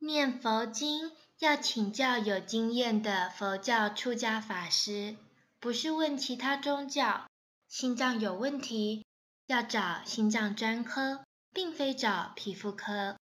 念佛经要请教有经验的佛教出家法师不是问其他宗教心脏有问题要找心脏专科并非找皮肤科。